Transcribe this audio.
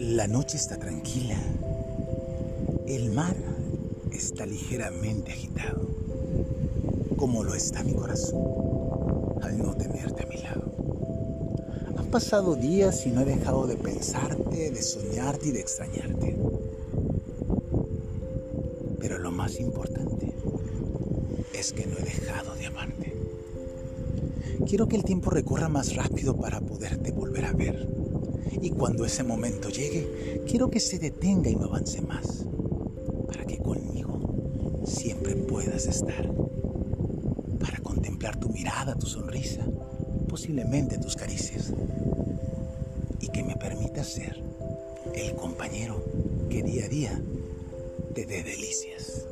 La noche está tranquila. El mar está ligeramente agitado, como lo está mi corazón al no tenerte a mi lado. Han pasado días y no he dejado de pensarte, de soñarte y de extrañarte. Pero lo más importante es que no he dejado de amarte. Quiero que el tiempo recorra más rápido para poderte volver a ver y cuando ese momento llegue, quiero que se detenga y no avance más, para que conmigo siempre puedas estar, para contemplar tu mirada, tu sonrisa, posiblemente tus caricias, y que me permita ser el compañero que día a día te dé delicias.